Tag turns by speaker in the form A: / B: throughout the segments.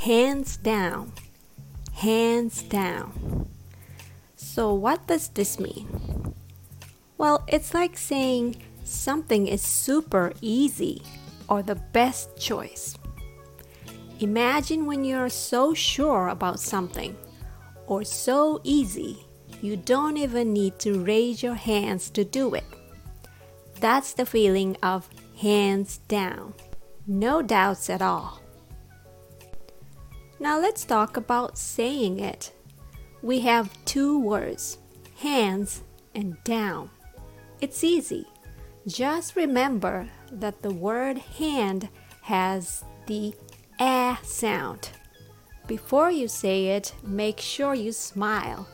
A: Hands down. Hands down. So, what does this mean? Well, it's like saying something is super easy or the best choice. Imagine when you're so sure about something or so easy, you don't even need to raise your hands to do it. That's the feeling of hands down. No doubts at all. Now let's talk about saying it. We have two words, hands and down. It's easy. Just remember that the word hand has the a sound. Before you say it, make sure you smile.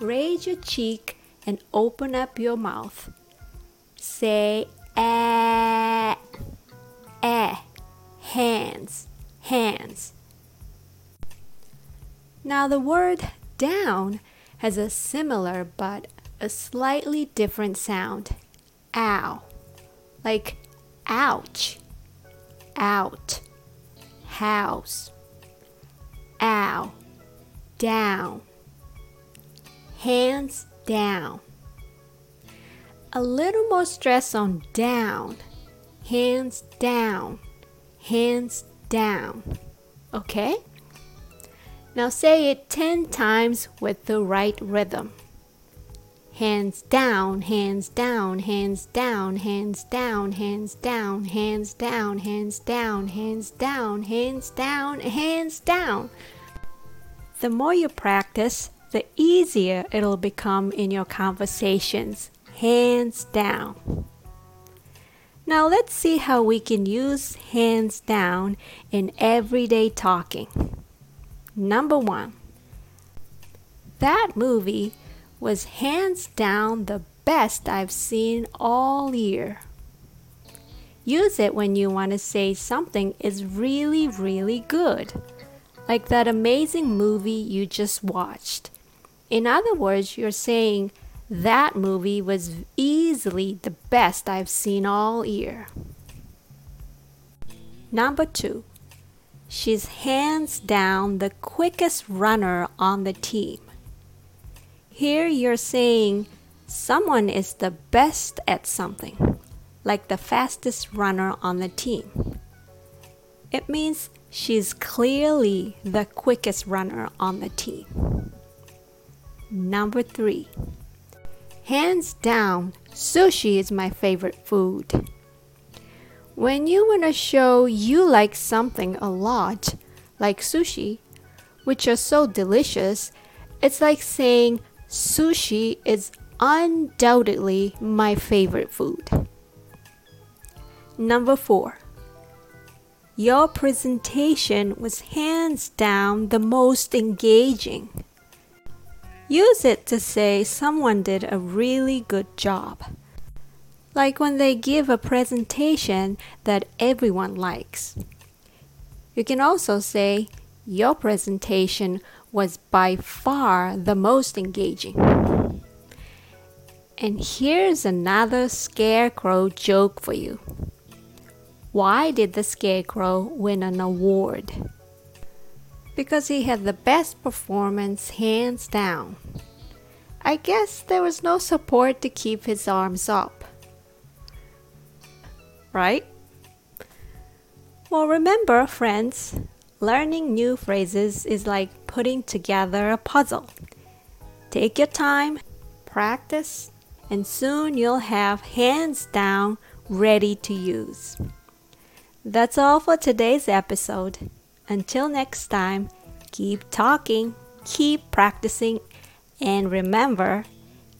A: Raise your cheek and open up your mouth. Say a, a, hands, hands. Now the word down has a similar but a slightly different sound. Ow. Like ouch. Out. House. Ow. Down. Hands down. A little more stress on down. Hands down. Hands down. Okay? Now say it 10 times with the right rhythm. Hands down, hands down, hands down, hands down, hands down, hands down, hands down, hands down, hands down, hands down. The more you practice, the easier it'll become in your conversations. Hands down. Now let's see how we can use hands down in everyday talking. Number one, that movie was hands down the best I've seen all year. Use it when you want to say something is really, really good, like that amazing movie you just watched. In other words, you're saying that movie was easily the best I've seen all year. Number two, She's hands down the quickest runner on the team. Here you're saying someone is the best at something, like the fastest runner on the team. It means she's clearly the quickest runner on the team. Number three, hands down, sushi is my favorite food. When you want to show you like something a lot, like sushi, which are so delicious, it's like saying sushi is undoubtedly my favorite food. Number four, your presentation was hands down the most engaging. Use it to say someone did a really good job like when they give a presentation that everyone likes. You can also say, Your presentation was by far the most engaging. And here's another scarecrow joke for you. Why did the scarecrow win an award? Because he had the best performance hands down. I guess there was no support to keep his arms up right? Well, remember, friends, learning new phrases is like putting together a puzzle. Take your time, practice, and soon you'll have hands down ready to use. That's all for today's episode. Until next time, keep talking, keep practicing, and remember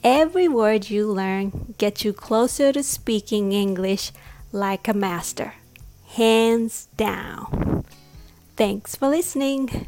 A: every word you learn gets you closer to speaking English like a master. Hands down. Thanks for listening.